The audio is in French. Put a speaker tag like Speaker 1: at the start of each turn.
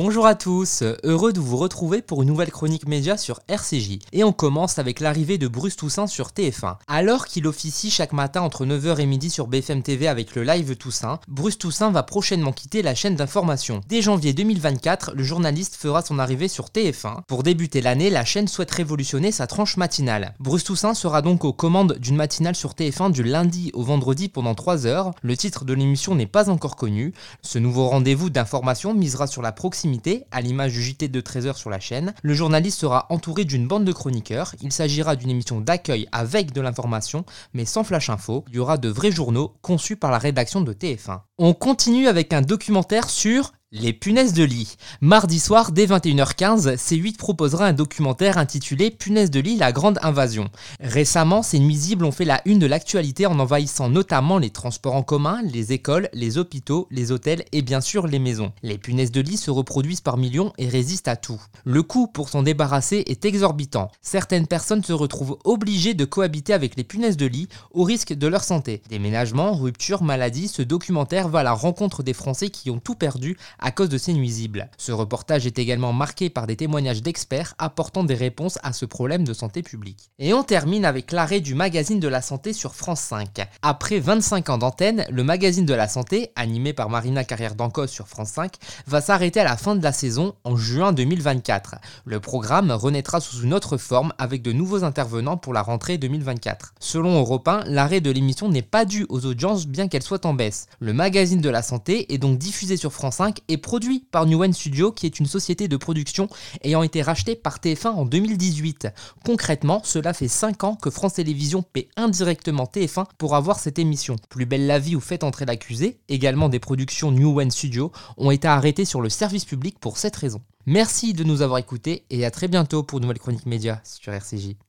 Speaker 1: Bonjour à tous, heureux de vous retrouver pour une nouvelle chronique média sur RCJ. Et on commence avec l'arrivée de Bruce Toussaint sur TF1. Alors qu'il officie chaque matin entre 9h et midi sur BFM TV avec le live Toussaint, Bruce Toussaint va prochainement quitter la chaîne d'information. Dès janvier 2024, le journaliste fera son arrivée sur TF1. Pour débuter l'année, la chaîne souhaite révolutionner sa tranche matinale. Bruce Toussaint sera donc aux commandes d'une matinale sur TF1 du lundi au vendredi pendant 3 heures. Le titre de l'émission n'est pas encore connu. Ce nouveau rendez-vous d'information misera sur la proximité à l'image du JT de 13h sur la chaîne. Le journaliste sera entouré d'une bande de chroniqueurs. Il s'agira d'une émission d'accueil avec de l'information, mais sans flash info. Il y aura de vrais journaux conçus par la rédaction de TF1. On continue avec un documentaire sur les punaises de lit. Mardi soir, dès 21h15, C8 proposera un documentaire intitulé Punaises de lit, la grande invasion. Récemment, ces nuisibles ont fait la une de l'actualité en envahissant notamment les transports en commun, les écoles, les hôpitaux, les hôtels et bien sûr les maisons. Les punaises de lit se reproduisent par millions et résistent à tout. Le coût pour s'en débarrasser est exorbitant. Certaines personnes se retrouvent obligées de cohabiter avec les punaises de lit au risque de leur santé. Déménagement, rupture, maladie, ce documentaire va à la rencontre des Français qui ont tout perdu à cause de ces nuisibles. Ce reportage est également marqué par des témoignages d'experts apportant des réponses à ce problème de santé publique. Et on termine avec l'arrêt du magazine de la santé sur France 5. Après 25 ans d'antenne, le magazine de la santé, animé par Marina Carrière d'Ancos sur France 5, va s'arrêter à la fin de la saison en juin 2024. Le programme renaîtra sous une autre forme avec de nouveaux intervenants pour la rentrée 2024. Selon Europe 1, l'arrêt de l'émission n'est pas dû aux audiences bien qu'elle soit en baisse. Le magazine de la santé est donc diffusé sur France 5 et produit par Newen Studio, qui est une société de production ayant été rachetée par TF1 en 2018. Concrètement, cela fait 5 ans que France Télévisions paie indirectement TF1 pour avoir cette émission. Plus belle la vie ou Faites entrer l'accusé, également des productions Newen Studio, ont été arrêtées sur le service public pour cette raison. Merci de nous avoir écoutés et à très bientôt pour nouvelle chronique média sur RCJ.